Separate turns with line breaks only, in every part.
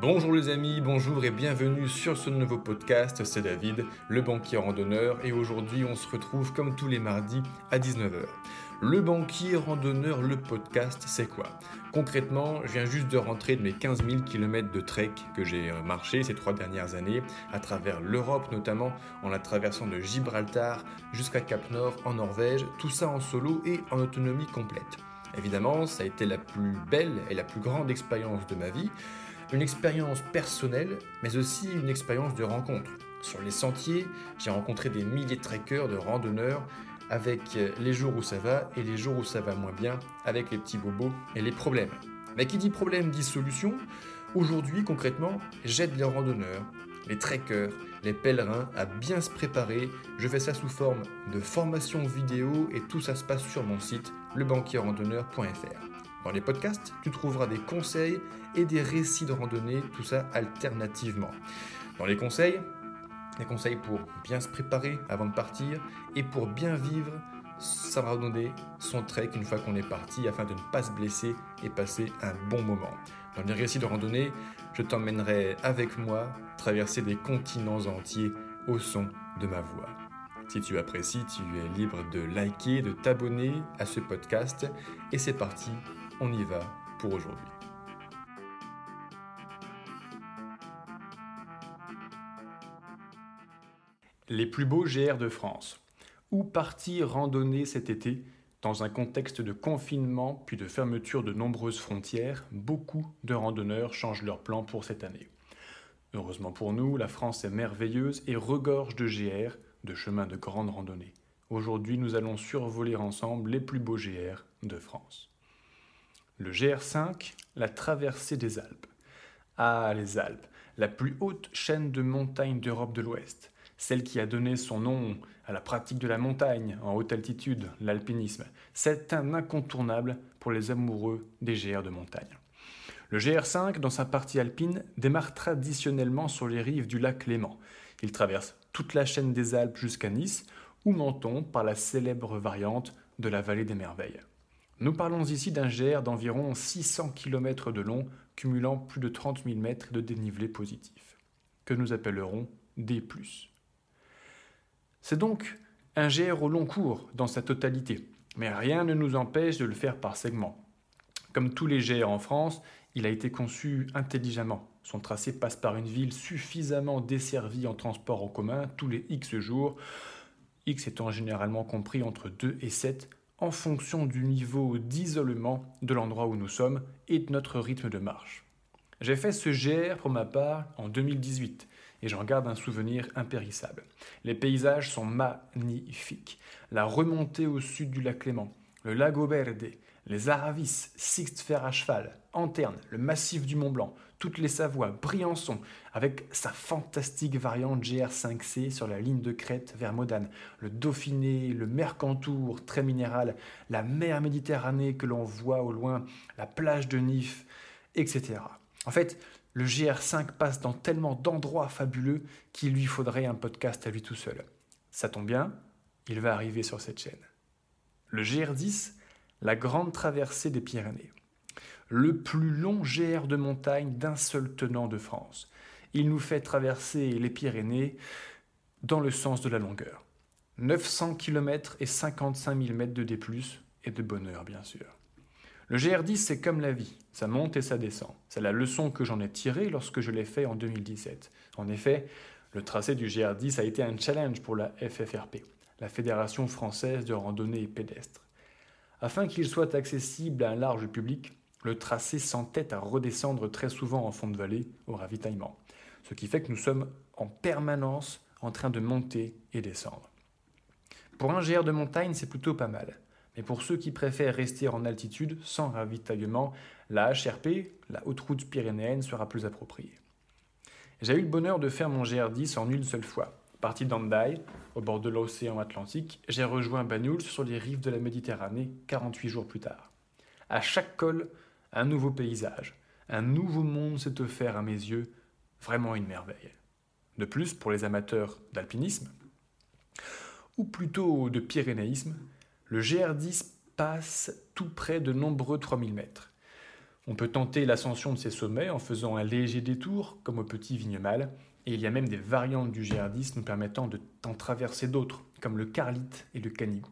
Bonjour les amis, bonjour et bienvenue sur ce nouveau podcast. C'est David, le banquier randonneur, et aujourd'hui on se retrouve comme tous les mardis à 19h. Le banquier randonneur, le podcast, c'est quoi? Concrètement, je viens juste de rentrer de mes 15 000 km de trek que j'ai marché ces trois dernières années, à travers l'Europe notamment, en la traversant de Gibraltar jusqu'à Cap Nord en Norvège, tout ça en solo et en autonomie complète. Évidemment, ça a été la plus belle et la plus grande expérience de ma vie une expérience personnelle, mais aussi une expérience de rencontre. Sur les sentiers, j'ai rencontré des milliers de trekkers, de randonneurs, avec les jours où ça va et les jours où ça va moins bien, avec les petits bobos et les problèmes. Mais qui dit problème dit solution. Aujourd'hui, concrètement, j'aide les randonneurs, les trekkers, les pèlerins à bien se préparer. Je fais ça sous forme de formation vidéo et tout ça se passe sur mon site lebanquierrandonneur.fr. Dans les podcasts, tu trouveras des conseils et des récits de randonnée, tout ça alternativement. Dans les conseils, des conseils pour bien se préparer avant de partir et pour bien vivre sa randonnée, son trek une fois qu'on est parti afin de ne pas se blesser et passer un bon moment. Dans les récits de randonnée, je t'emmènerai avec moi traverser des continents entiers au son de ma voix. Si tu apprécies, tu es libre de liker, de t'abonner à ce podcast. Et c'est parti, on y va pour aujourd'hui. Les plus beaux GR de France. Où partir randonner cet été Dans un contexte de confinement puis de fermeture de nombreuses frontières, beaucoup de randonneurs changent leurs plans pour cette année. Heureusement pour nous, la France est merveilleuse et regorge de GR, de chemins de grande randonnée. Aujourd'hui, nous allons survoler ensemble les plus beaux GR de France. Le GR5, la traversée des Alpes. Ah, les Alpes, la plus haute chaîne de montagnes d'Europe de l'Ouest, celle qui a donné son nom à la pratique de la montagne en haute altitude, l'alpinisme. C'est un incontournable pour les amoureux des GR de montagne. Le GR5, dans sa partie alpine, démarre traditionnellement sur les rives du lac Léman. Il traverse toute la chaîne des Alpes jusqu'à Nice, ou Menton par la célèbre variante de la vallée des merveilles. Nous parlons ici d'un GR d'environ 600 km de long, cumulant plus de 30 000 mètres de dénivelé positif, que nous appellerons D+. C'est donc un GR au long cours dans sa totalité, mais rien ne nous empêche de le faire par segments. Comme tous les GR en France, il a été conçu intelligemment. Son tracé passe par une ville suffisamment desservie en transport en commun tous les X jours, X étant généralement compris entre 2 et 7 en fonction du niveau d'isolement de l'endroit où nous sommes et de notre rythme de marche. J'ai fait ce GR pour ma part en 2018 et j'en garde un souvenir impérissable. Les paysages sont magnifiques. La remontée au sud du lac Léman, le lago Verde, les Aravis, Sixte Fer à cheval, Anterne, le massif du Mont Blanc, toutes les Savoies, Briançon, avec sa fantastique variante GR5C sur la ligne de crête vers Modane, le Dauphiné, le Mercantour, très minéral, la mer Méditerranée que l'on voit au loin, la plage de Nif, etc. En fait, le GR5 passe dans tellement d'endroits fabuleux qu'il lui faudrait un podcast à lui tout seul. Ça tombe bien, il va arriver sur cette chaîne. Le GR10, la grande traversée des Pyrénées le plus long GR de montagne d'un seul tenant de France. Il nous fait traverser les Pyrénées dans le sens de la longueur. 900 km et 55 000 mètres de D+, et de bonheur bien sûr. Le GR10, c'est comme la vie, ça monte et ça descend. C'est la leçon que j'en ai tirée lorsque je l'ai fait en 2017. En effet, le tracé du GR10 a été un challenge pour la FFRP, la Fédération française de randonnée pédestre. Afin qu'il soit accessible à un large public, le tracé s'entête à redescendre très souvent en fond de vallée au ravitaillement. Ce qui fait que nous sommes en permanence en train de monter et descendre. Pour un GR de montagne, c'est plutôt pas mal. Mais pour ceux qui préfèrent rester en altitude sans ravitaillement, la HRP, la haute route pyrénéenne, sera plus appropriée. J'ai eu le bonheur de faire mon GR10 en une seule fois. Parti d'Andaï, au bord de l'océan Atlantique, j'ai rejoint Banyuls sur les rives de la Méditerranée 48 jours plus tard. À chaque col, un nouveau paysage, un nouveau monde s'est offert à mes yeux, vraiment une merveille. De plus, pour les amateurs d'alpinisme, ou plutôt de pyrénéisme, le GR10 passe tout près de nombreux 3000 mètres. On peut tenter l'ascension de ces sommets en faisant un léger détour, comme au petit Vignemal, et il y a même des variantes du GR10 nous permettant d'en traverser d'autres, comme le Carlite et le Canigou.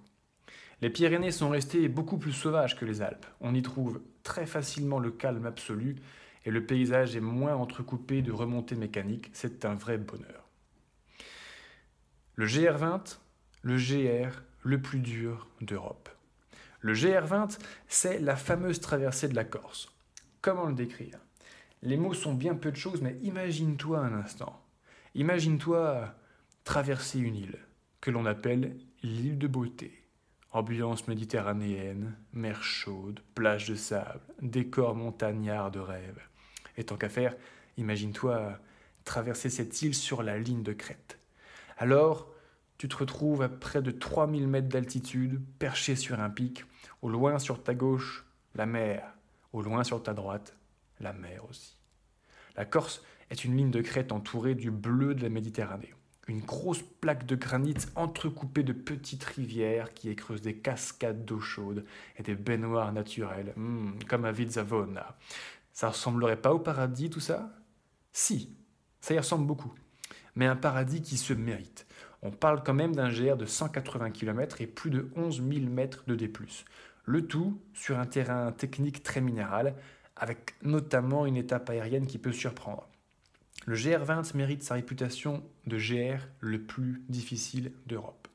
Les Pyrénées sont restées beaucoup plus sauvages que les Alpes. On y trouve très facilement le calme absolu et le paysage est moins entrecoupé de remontées mécaniques. C'est un vrai bonheur. Le GR20, le GR le plus dur d'Europe. Le GR20, c'est la fameuse traversée de la Corse. Comment le décrire? Les mots sont bien peu de choses, mais imagine-toi un instant. Imagine-toi traverser une île que l'on appelle l'île de beauté. Ambiance méditerranéenne, mer chaude, plage de sable, décor montagnard de rêve. Et tant qu'à faire, imagine-toi traverser cette île sur la ligne de crête. Alors, tu te retrouves à près de 3000 mètres d'altitude, perché sur un pic, au loin sur ta gauche, la mer, au loin sur ta droite, la mer aussi. La Corse est une ligne de crête entourée du bleu de la Méditerranée. Une grosse plaque de granit entrecoupée de petites rivières qui écreusent des cascades d'eau chaude et des baignoires naturelles, hmm, comme à Vizzavona. Ça ressemblerait pas au paradis tout ça? Si, ça y ressemble beaucoup. Mais un paradis qui se mérite. On parle quand même d'un GR de 180 km et plus de 11 000 mètres de D+. Le tout sur un terrain technique très minéral, avec notamment une étape aérienne qui peut surprendre. Le GR20 mérite sa réputation de GR le plus difficile d'Europe.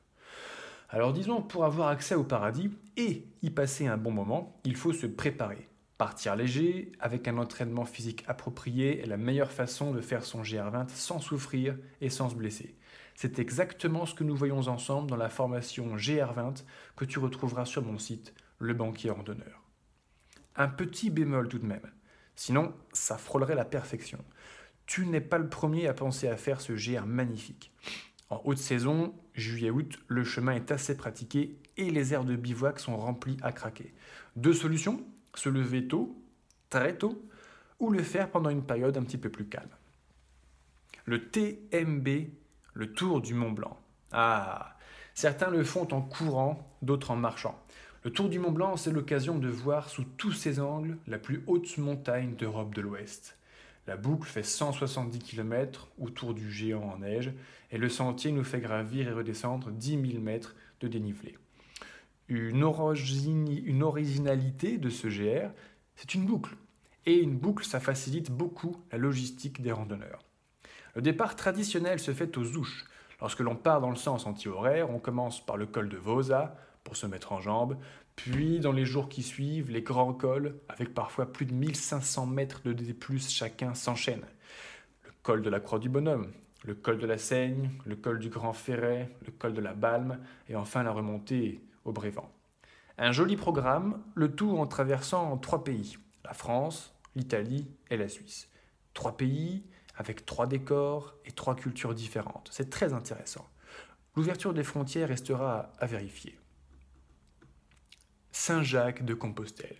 Alors disons, pour avoir accès au paradis et y passer un bon moment, il faut se préparer. Partir léger, avec un entraînement physique approprié, est la meilleure façon de faire son GR20 sans souffrir et sans se blesser. C'est exactement ce que nous voyons ensemble dans la formation GR20 que tu retrouveras sur mon site, Le Banquier Randonneur. Un petit bémol tout de même, sinon ça frôlerait la perfection tu n'es pas le premier à penser à faire ce GR magnifique. En haute saison, juillet-août, le chemin est assez pratiqué et les aires de bivouac sont remplies à craquer. Deux solutions, se lever tôt, très tôt, ou le faire pendant une période un petit peu plus calme. Le TMB, le Tour du Mont Blanc. Ah, certains le font en courant, d'autres en marchant. Le Tour du Mont Blanc, c'est l'occasion de voir sous tous ses angles la plus haute montagne d'Europe de l'Ouest. La boucle fait 170 km autour du géant en neige et le sentier nous fait gravir et redescendre 10 000 mètres de dénivelé. Une, originalité de ce GR, c'est une boucle. Et une boucle, ça facilite beaucoup la logistique des randonneurs. Le départ traditionnel se fait aux ouches. Lorsque l'on part dans le sens anti-horaire, on commence par le col de Vosa pour se mettre en jambes, puis, dans les jours qui suivent, les grands cols, avec parfois plus de 1500 mètres de D+, chacun s'enchaînent. Le col de la Croix du Bonhomme, le col de la Seigne, le col du Grand Ferret, le col de la Balme, et enfin la remontée au Brévent. Un joli programme, le tout en traversant trois pays, la France, l'Italie et la Suisse. Trois pays avec trois décors et trois cultures différentes. C'est très intéressant. L'ouverture des frontières restera à vérifier. Saint-Jacques de Compostelle.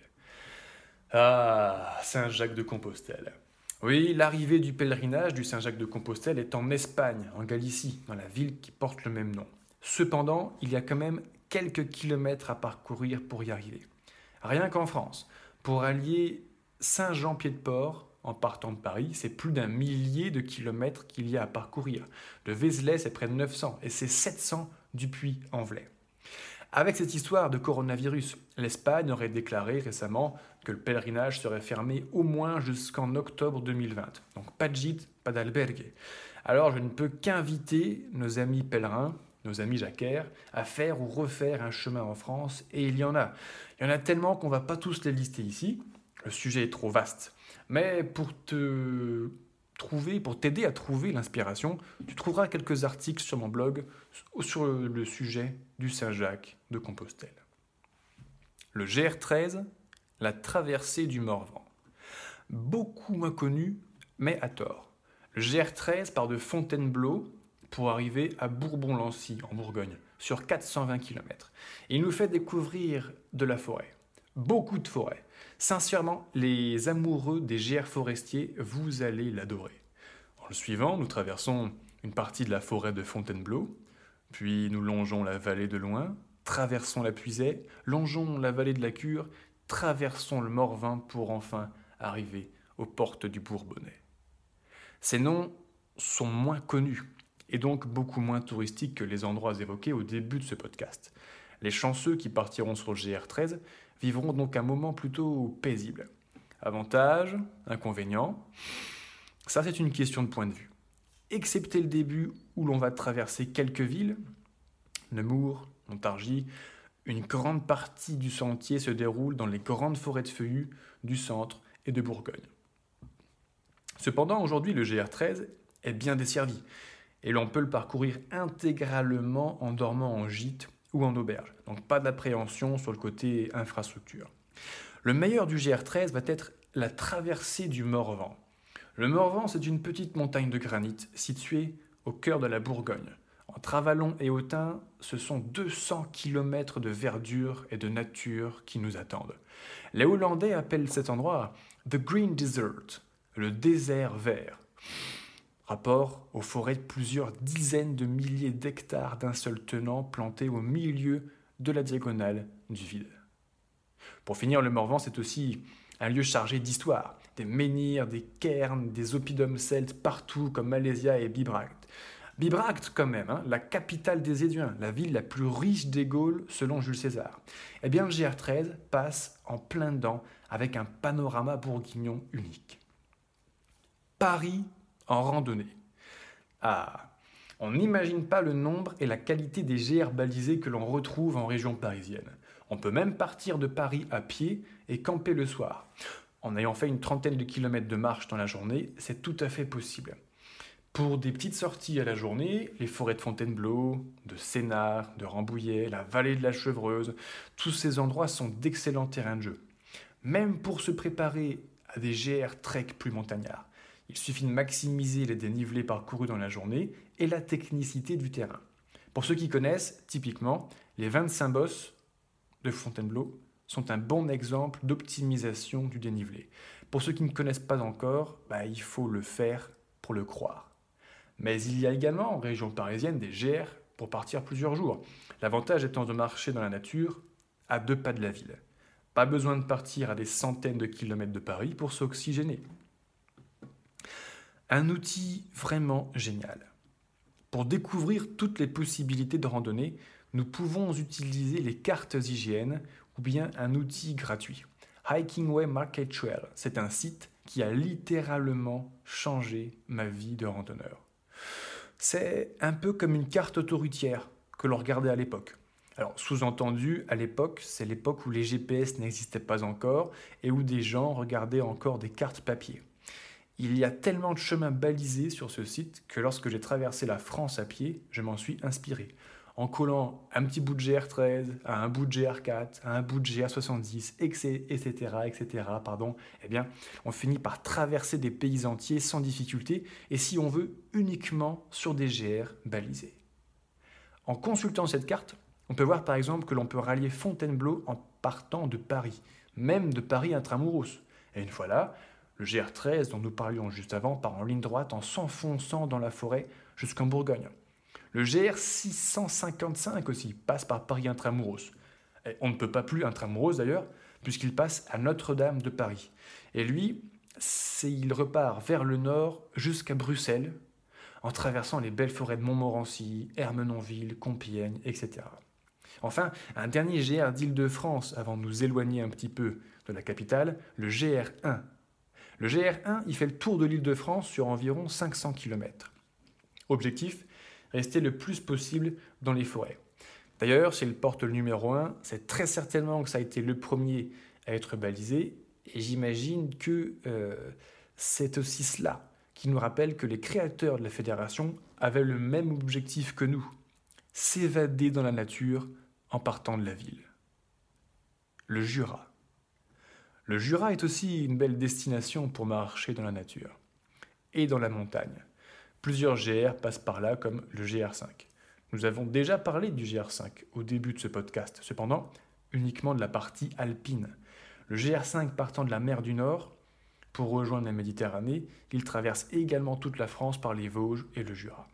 Ah, Saint-Jacques de Compostelle. Oui, l'arrivée du pèlerinage du Saint-Jacques de Compostelle est en Espagne, en Galicie, dans la ville qui porte le même nom. Cependant, il y a quand même quelques kilomètres à parcourir pour y arriver. Rien qu'en France, pour allier Saint-Jean-Pied-de-Port en partant de Paris, c'est plus d'un millier de kilomètres qu'il y a à parcourir. De Vézelay, c'est près de 900 et c'est 700 du Puy-en-Velay. Avec cette histoire de coronavirus, l'Espagne aurait déclaré récemment que le pèlerinage serait fermé au moins jusqu'en octobre 2020. Donc pas de gîte, pas d'albergue. Alors je ne peux qu'inviter nos amis pèlerins, nos amis jacquaires, à faire ou refaire un chemin en France, et il y en a. Il y en a tellement qu'on ne va pas tous les lister ici. Le sujet est trop vaste. Mais pour te pour t'aider à trouver l'inspiration, tu trouveras quelques articles sur mon blog sur le sujet du Saint-Jacques de Compostelle. Le GR13, la traversée du Morvan. Beaucoup moins connu, mais à tort. Le GR13 part de Fontainebleau pour arriver à Bourbon-Lancy, en Bourgogne, sur 420 km. Il nous fait découvrir de la forêt. Beaucoup de forêt. Sincèrement, les amoureux des GR forestiers, vous allez l'adorer. En le suivant, nous traversons une partie de la forêt de Fontainebleau, puis nous longeons la vallée de Loin, traversons la Puisée, longeons la vallée de la Cure, traversons le Morvin pour enfin arriver aux portes du Bourbonnais. Ces noms sont moins connus et donc beaucoup moins touristiques que les endroits évoqués au début de ce podcast. Les chanceux qui partiront sur le GR13 vivront donc un moment plutôt paisible. Avantages, inconvénients, ça c'est une question de point de vue. Excepté le début où l'on va traverser quelques villes, Nemours, Montargis, une grande partie du sentier se déroule dans les grandes forêts de feuillus du centre et de Bourgogne. Cependant, aujourd'hui, le GR13 est bien desservi et l'on peut le parcourir intégralement en dormant en gîte ou en auberge. Donc pas d'appréhension sur le côté infrastructure. Le meilleur du GR13 va être la traversée du Morvan. Le Morvan, c'est une petite montagne de granit située au cœur de la Bourgogne. Entre Avalon et Autun, ce sont 200 km de verdure et de nature qui nous attendent. Les Hollandais appellent cet endroit The Green Desert, le désert vert. Rapport aux forêts de plusieurs dizaines de milliers d'hectares d'un seul tenant plantés au milieu de la diagonale du vide. Pour finir, le Morvan, c'est aussi un lieu chargé d'histoire. Des menhirs, des cairns, des oppidums celtes partout comme Malaysia et Bibracte. Bibracte quand même, hein, la capitale des Éduins, la ville la plus riche des Gaules selon Jules César. Eh bien le GR13 passe en plein dedans avec un panorama bourguignon unique. Paris en randonnée. Ah, on n'imagine pas le nombre et la qualité des GR balisés que l'on retrouve en région parisienne. On peut même partir de Paris à pied et camper le soir. En ayant fait une trentaine de kilomètres de marche dans la journée, c'est tout à fait possible. Pour des petites sorties à la journée, les forêts de Fontainebleau, de Sénart, de Rambouillet, la vallée de la Chevreuse, tous ces endroits sont d'excellents terrains de jeu. Même pour se préparer à des GR trek plus montagnards. Il suffit de maximiser les dénivelés parcourus dans la journée et la technicité du terrain. Pour ceux qui connaissent, typiquement, les 25 bosses de Fontainebleau sont un bon exemple d'optimisation du dénivelé. Pour ceux qui ne connaissent pas encore, bah, il faut le faire pour le croire. Mais il y a également en région parisienne des GR pour partir plusieurs jours. L'avantage étant de marcher dans la nature à deux pas de la ville. Pas besoin de partir à des centaines de kilomètres de Paris pour s'oxygéner. Un outil vraiment génial. Pour découvrir toutes les possibilités de randonnée, nous pouvons utiliser les cartes IGN ou bien un outil gratuit. Hikingway Market Trail, c'est un site qui a littéralement changé ma vie de randonneur. C'est un peu comme une carte autoroutière que l'on regardait à l'époque. Alors, sous-entendu, à l'époque, c'est l'époque où les GPS n'existaient pas encore et où des gens regardaient encore des cartes papier. Il y a tellement de chemins balisés sur ce site que lorsque j'ai traversé la France à pied, je m'en suis inspiré. En collant un petit bout de GR13 à un bout de GR4, à un bout de GR70, etc., etc., pardon, eh bien, on finit par traverser des pays entiers sans difficulté et si on veut, uniquement sur des GR balisés. En consultant cette carte, on peut voir par exemple que l'on peut rallier Fontainebleau en partant de Paris, même de Paris intramuros. Et une fois là, le GR13 dont nous parlions juste avant part en ligne droite en s'enfonçant dans la forêt jusqu'en Bourgogne. Le GR655 aussi passe par Paris intramuros. On ne peut pas plus intramuros d'ailleurs, puisqu'il passe à Notre-Dame de Paris. Et lui, il repart vers le nord jusqu'à Bruxelles, en traversant les belles forêts de Montmorency, Hermenonville, Compiègne, etc. Enfin, un dernier GR d'Île-de-France avant de nous éloigner un petit peu de la capitale, le GR1 le GR1, il fait le tour de l'île de France sur environ 500 km. Objectif, rester le plus possible dans les forêts. D'ailleurs, s'il porte le numéro 1, c'est très certainement que ça a été le premier à être balisé, et j'imagine que euh, c'est aussi cela qui nous rappelle que les créateurs de la fédération avaient le même objectif que nous, s'évader dans la nature en partant de la ville. Le Jura. Le Jura est aussi une belle destination pour marcher dans la nature et dans la montagne. Plusieurs GR passent par là comme le GR5. Nous avons déjà parlé du GR5 au début de ce podcast, cependant uniquement de la partie alpine. Le GR5 partant de la mer du Nord pour rejoindre la Méditerranée, il traverse également toute la France par les Vosges et le Jura.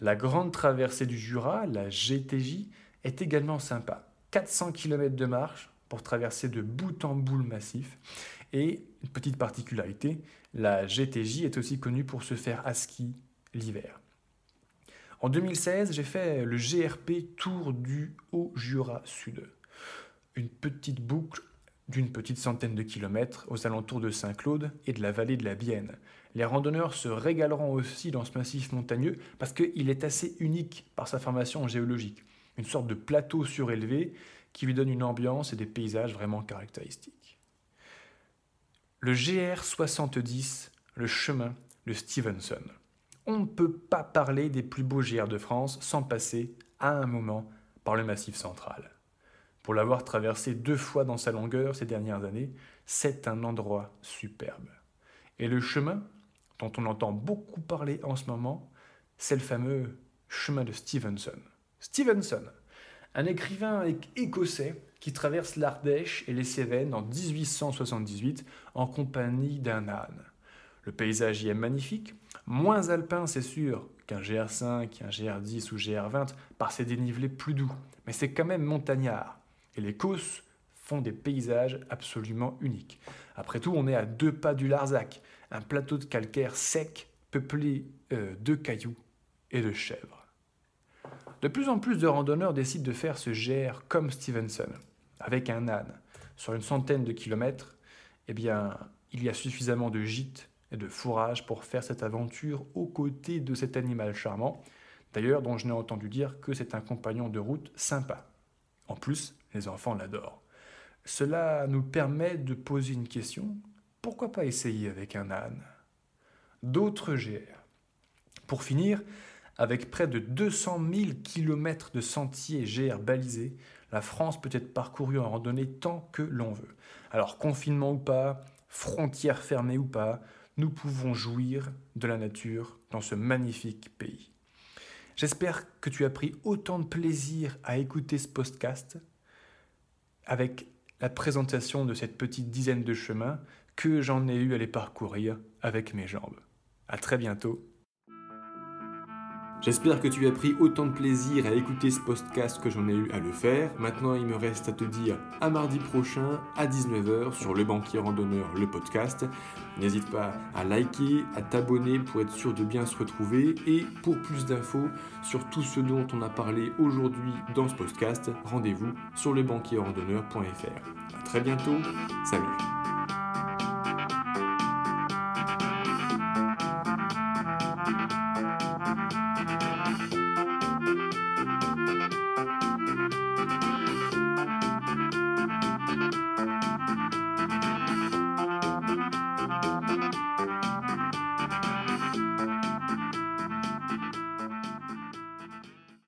La grande traversée du Jura, la GTJ, est également sympa. 400 km de marche pour traverser de bout en bout le massif. Et une petite particularité, la GTJ est aussi connue pour se faire à ski l'hiver. En 2016, j'ai fait le GRP Tour du Haut-Jura Sud. Une petite boucle d'une petite centaine de kilomètres aux alentours de Saint-Claude et de la vallée de la Bienne. Les randonneurs se régaleront aussi dans ce massif montagneux parce qu'il est assez unique par sa formation géologique. Une sorte de plateau surélevé qui lui donne une ambiance et des paysages vraiment caractéristiques. Le GR70, le chemin de Stevenson. On ne peut pas parler des plus beaux GR de France sans passer à un moment par le massif central. Pour l'avoir traversé deux fois dans sa longueur ces dernières années, c'est un endroit superbe. Et le chemin, dont on entend beaucoup parler en ce moment, c'est le fameux chemin de Stevenson. Stevenson, un écrivain écossais qui traverse l'Ardèche et les Cévennes en 1878 en compagnie d'un âne. Le paysage y est magnifique, moins alpin c'est sûr qu'un GR5, un GR10 ou GR20 par ses dénivelés plus doux, mais c'est quand même montagnard. Et les Causses font des paysages absolument uniques. Après tout, on est à deux pas du Larzac, un plateau de calcaire sec peuplé euh, de cailloux et de chèvres. De plus en plus de randonneurs décident de faire ce GR comme Stevenson, avec un âne. Sur une centaine de kilomètres, eh bien, il y a suffisamment de gîtes et de fourrage pour faire cette aventure aux côtés de cet animal charmant, d'ailleurs dont je n'ai entendu dire que c'est un compagnon de route sympa. En plus, les enfants l'adorent. Cela nous permet de poser une question. Pourquoi pas essayer avec un âne? D'autres GR. Pour finir, avec près de 200 000 km de sentiers GR balisés, la France peut être parcourue en randonnée tant que l'on veut. Alors confinement ou pas, frontières fermées ou pas, nous pouvons jouir de la nature dans ce magnifique pays. J'espère que tu as pris autant de plaisir à écouter ce podcast avec la présentation de cette petite dizaine de chemins que j'en ai eu à les parcourir avec mes jambes. À très bientôt J'espère que tu as pris autant de plaisir à écouter ce podcast que j'en ai eu à le faire. Maintenant, il me reste à te dire à mardi prochain à 19h sur Le Banquier Randonneur, le podcast. N'hésite pas à liker, à t'abonner pour être sûr de bien se retrouver. Et pour plus d'infos sur tout ce dont on a parlé aujourd'hui dans ce podcast, rendez-vous sur lebanquierrandonneur.fr. A très bientôt, salut